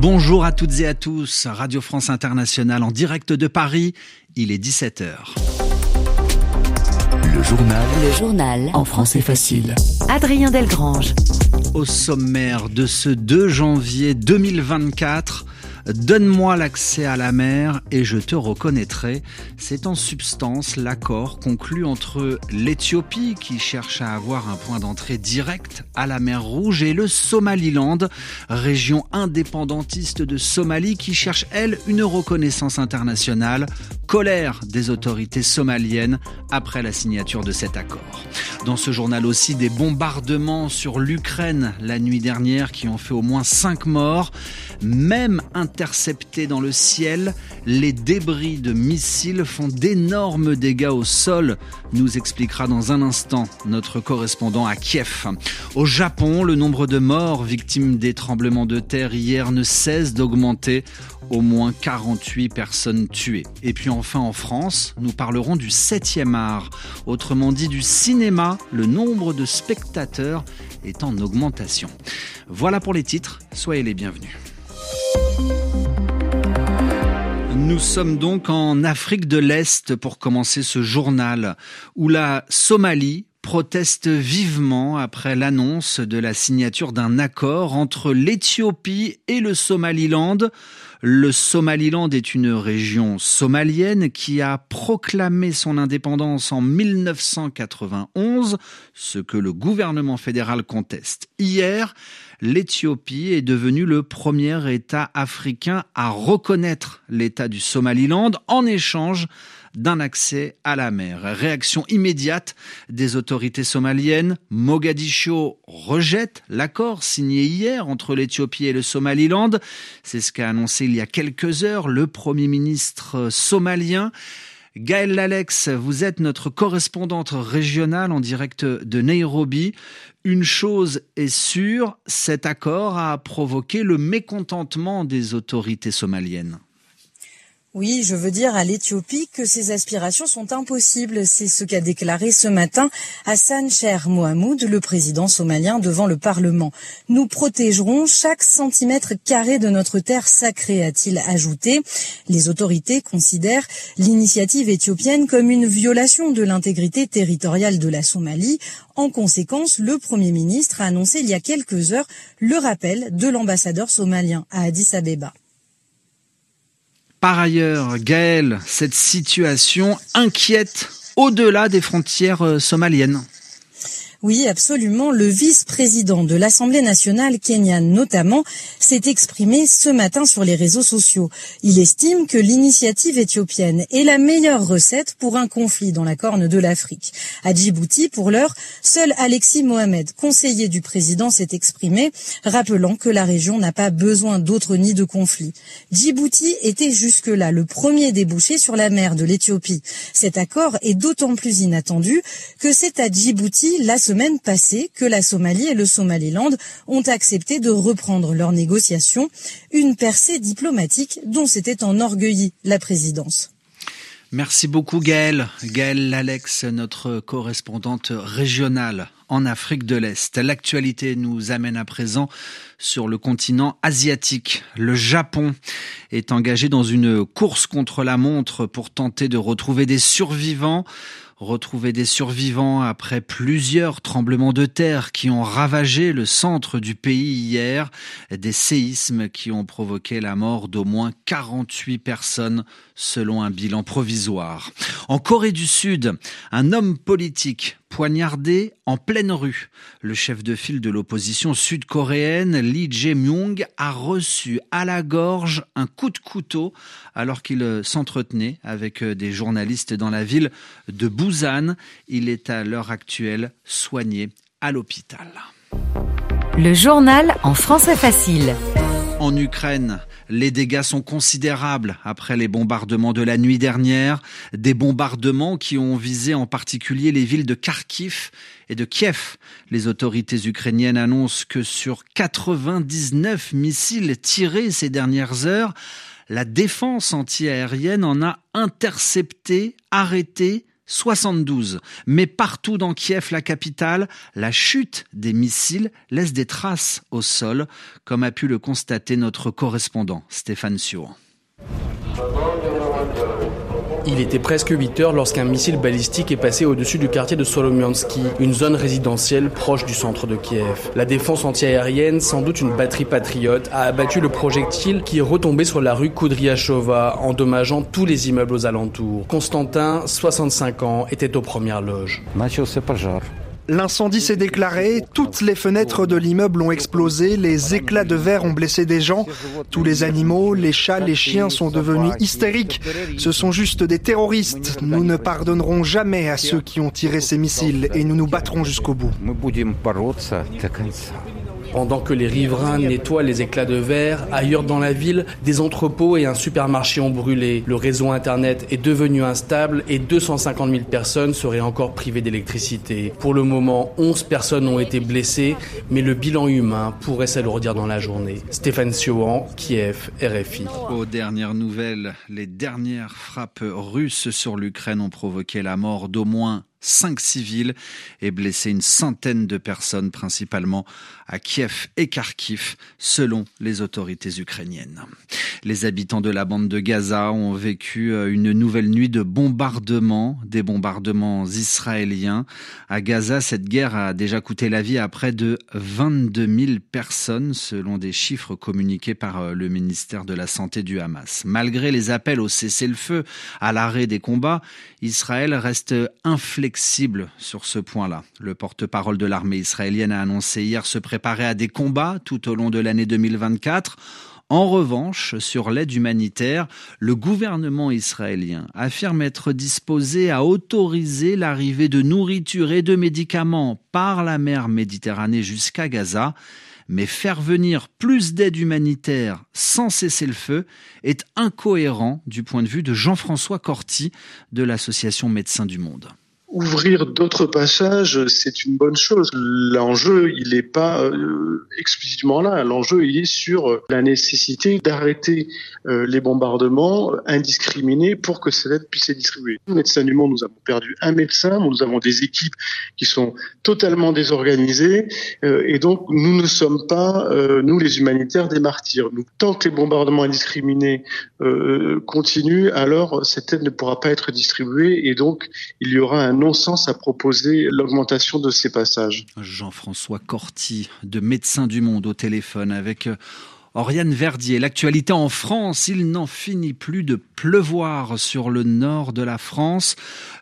Bonjour à toutes et à tous, Radio France Internationale en direct de Paris, il est 17h. Le journal. Le journal. En français facile. Adrien Delgrange. Au sommaire de ce 2 janvier 2024, Donne-moi l'accès à la mer et je te reconnaîtrai. C'est en substance l'accord conclu entre l'Éthiopie qui cherche à avoir un point d'entrée direct à la mer Rouge et le Somaliland, région indépendantiste de Somalie qui cherche elle une reconnaissance internationale. Colère des autorités somaliennes après la signature de cet accord. Dans ce journal aussi des bombardements sur l'Ukraine la nuit dernière qui ont fait au moins 5 morts. Même interceptés dans le ciel, les débris de missiles font d'énormes dégâts au sol, nous expliquera dans un instant notre correspondant à Kiev. Au Japon, le nombre de morts victimes des tremblements de terre hier ne cesse d'augmenter, au moins 48 personnes tuées. Et puis enfin en France, nous parlerons du 7e art, autrement dit du cinéma, le nombre de spectateurs est en augmentation. Voilà pour les titres, soyez les bienvenus. Nous sommes donc en Afrique de l'Est pour commencer ce journal où la Somalie proteste vivement après l'annonce de la signature d'un accord entre l'Éthiopie et le Somaliland. Le Somaliland est une région somalienne qui a proclamé son indépendance en 1991, ce que le gouvernement fédéral conteste. Hier, l'Éthiopie est devenue le premier État africain à reconnaître l'État du Somaliland en échange d'un accès à la mer. Réaction immédiate des autorités somaliennes. Mogadiscio rejette l'accord signé hier entre l'Éthiopie et le Somaliland. C'est ce qu'a annoncé il y a quelques heures le Premier ministre somalien. Gaël Lalex, vous êtes notre correspondante régionale en direct de Nairobi. Une chose est sûre, cet accord a provoqué le mécontentement des autorités somaliennes. Oui, je veux dire à l'Éthiopie que ces aspirations sont impossibles. C'est ce qu'a déclaré ce matin Hassan Cher Mohamoud, le président somalien, devant le Parlement. Nous protégerons chaque centimètre carré de notre terre sacrée, a-t-il ajouté. Les autorités considèrent l'initiative éthiopienne comme une violation de l'intégrité territoriale de la Somalie. En conséquence, le Premier ministre a annoncé il y a quelques heures le rappel de l'ambassadeur somalien à Addis Abeba. Par ailleurs, Gaël, cette situation inquiète au-delà des frontières euh, somaliennes. Oui, absolument. Le vice-président de l'Assemblée nationale kenyane, notamment, s'est exprimé ce matin sur les réseaux sociaux. Il estime que l'initiative éthiopienne est la meilleure recette pour un conflit dans la corne de l'Afrique. À Djibouti, pour l'heure, seul Alexis Mohamed, conseiller du président, s'est exprimé, rappelant que la région n'a pas besoin d'autres nids de conflit. Djibouti était jusque-là le premier débouché sur la mer de l'Éthiopie. Cet accord est d'autant plus inattendu que c'est à Djibouti semaine passée que la Somalie et le Somaliland ont accepté de reprendre leurs négociations, une percée diplomatique dont s'était enorgueillie la présidence. Merci beaucoup Gaëlle. Gaëlle Lalex, notre correspondante régionale en Afrique de l'Est. L'actualité nous amène à présent sur le continent asiatique. Le Japon est engagé dans une course contre la montre pour tenter de retrouver des survivants retrouver des survivants après plusieurs tremblements de terre qui ont ravagé le centre du pays hier, des séismes qui ont provoqué la mort d'au moins 48 personnes selon un bilan provisoire. En Corée du Sud, un homme politique poignardé en pleine rue. Le chef de file de l'opposition sud-coréenne, Lee Jae-myung, a reçu à la gorge un coup de couteau alors qu'il s'entretenait avec des journalistes dans la ville de Busan. Il est à l'heure actuelle soigné à l'hôpital. Le journal en français facile. En Ukraine, les dégâts sont considérables après les bombardements de la nuit dernière, des bombardements qui ont visé en particulier les villes de Kharkiv et de Kiev. Les autorités ukrainiennes annoncent que sur 99 missiles tirés ces dernières heures, la défense antiaérienne en a intercepté, arrêté 72. Mais partout dans Kiev, la capitale, la chute des missiles laisse des traces au sol, comme a pu le constater notre correspondant Stéphane Siour. Il était presque 8 heures lorsqu'un missile balistique est passé au-dessus du quartier de Solomiansky, une zone résidentielle proche du centre de Kiev. La défense antiaérienne, sans doute une batterie patriote, a abattu le projectile qui est retombé sur la rue Koudriachova, endommageant tous les immeubles aux alentours. Constantin, 65 ans, était aux premières loges. L'incendie s'est déclaré, toutes les fenêtres de l'immeuble ont explosé, les éclats de verre ont blessé des gens, tous les animaux, les chats, les chiens sont devenus hystériques. Ce sont juste des terroristes. Nous ne pardonnerons jamais à ceux qui ont tiré ces missiles et nous nous battrons jusqu'au bout. Pendant que les riverains nettoient les éclats de verre, ailleurs dans la ville, des entrepôts et un supermarché ont brûlé. Le réseau Internet est devenu instable et 250 000 personnes seraient encore privées d'électricité. Pour le moment, 11 personnes ont été blessées, mais le bilan humain pourrait s'alourdir dans la journée. Stéphane Siohan, Kiev, RFI. Dernières nouvelles, les dernières frappes russes sur l'Ukraine ont provoqué la mort d'au moins cinq civils et blessé une centaine de personnes, principalement à Kiev et Kharkiv, selon les autorités ukrainiennes. Les habitants de la bande de Gaza ont vécu euh, une nouvelle nuit de bombardements, des bombardements israéliens. À Gaza, cette guerre a déjà coûté la vie à près de 22 000 personnes, selon des chiffres communiqués par euh, le ministère de la Santé du Hamas. Malgré les appels au cessez-le-feu, à l'arrêt des combats, Israël reste inflexible flexible sur ce point-là. Le porte-parole de l'armée israélienne a annoncé hier se préparer à des combats tout au long de l'année 2024. En revanche, sur l'aide humanitaire, le gouvernement israélien affirme être disposé à autoriser l'arrivée de nourriture et de médicaments par la mer Méditerranée jusqu'à Gaza mais faire venir plus d'aide humanitaire sans cesser le feu est incohérent du point de vue de Jean-François Corti de l'association Médecins du Monde. Ouvrir d'autres passages, c'est une bonne chose. L'enjeu, il n'est pas euh, explicitement là. L'enjeu, il est sur la nécessité d'arrêter euh, les bombardements indiscriminés pour que cette aide puisse être distribuée. Nous, Médecins du Monde, nous avons perdu un médecin, nous avons des équipes qui sont totalement désorganisées, euh, et donc nous ne sommes pas, nous les humanitaires, des martyrs. Nous, tant que les bombardements indiscriminés continuent, alors cette aide ne pourra pas être distribuée, et donc il y aura un non-sens à proposer l'augmentation de ces passages. Jean-François Corti, de Médecins du Monde au téléphone avec euh, Oriane Verdier, l'actualité en France, il n'en finit plus de pleuvoir sur le nord de la France.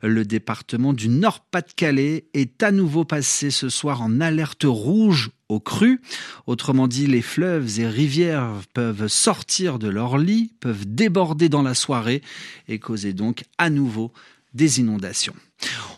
Le département du Nord-Pas-de-Calais est à nouveau passé ce soir en alerte rouge au cru. Autrement dit, les fleuves et rivières peuvent sortir de leur lit, peuvent déborder dans la soirée et causer donc à nouveau des inondations.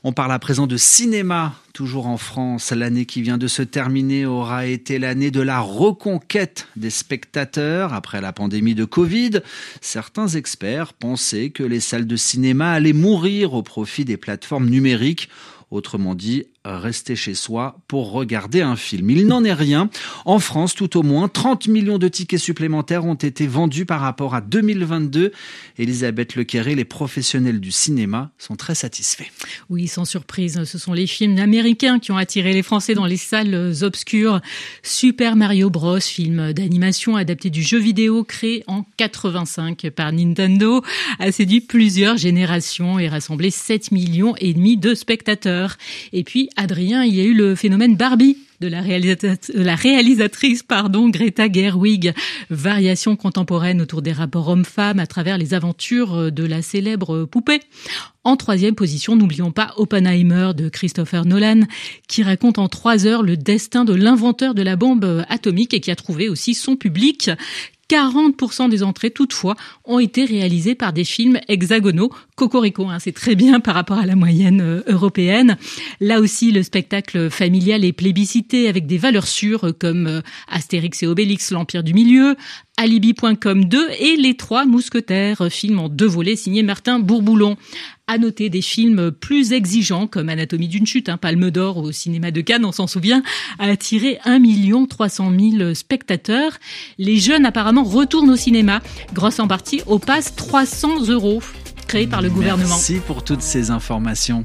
On parle à présent de cinéma, toujours en France. L'année qui vient de se terminer aura été l'année de la reconquête des spectateurs après la pandémie de Covid. Certains experts pensaient que les salles de cinéma allaient mourir au profit des plateformes numériques. Autrement dit, rester chez soi pour regarder un film. Il n'en est rien. En France, tout au moins, 30 millions de tickets supplémentaires ont été vendus par rapport à 2022. Elisabeth Lequeré, les professionnels du cinéma sont très satisfaits. Oui, sans surprise, ce sont les films américains qui ont attiré les Français dans les salles obscures. Super Mario Bros, film d'animation adapté du jeu vidéo créé en 85 par Nintendo, a séduit plusieurs générations et rassemblé 7 millions et demi de spectateurs. Et puis, Adrien, il y a eu le phénomène Barbie de la, réalisatrice, pardon, Greta Gerwig, variation contemporaine autour des rapports hommes-femmes à travers les aventures de la célèbre poupée. En troisième position, n'oublions pas Oppenheimer de Christopher Nolan, qui raconte en trois heures le destin de l'inventeur de la bombe atomique et qui a trouvé aussi son public. 40% des entrées, toutefois, ont été réalisées par des films hexagonaux. Cocorico, hein, c'est très bien par rapport à la moyenne euh, européenne. Là aussi, le spectacle familial est plébiscité avec des valeurs sûres comme euh, Astérix et Obélix, l'Empire du Milieu, Alibi.com 2 et Les Trois Mousquetaires, film en deux volets signé Martin Bourboulon. À noter des films plus exigeants comme Anatomie d'une chute, un Palme d'Or au cinéma de Cannes, on s'en souvient, a attiré 1 300 000 spectateurs. Les jeunes apparemment retournent au cinéma grâce en partie au pass 300 euros. créé par le gouvernement. Merci pour toutes ces informations.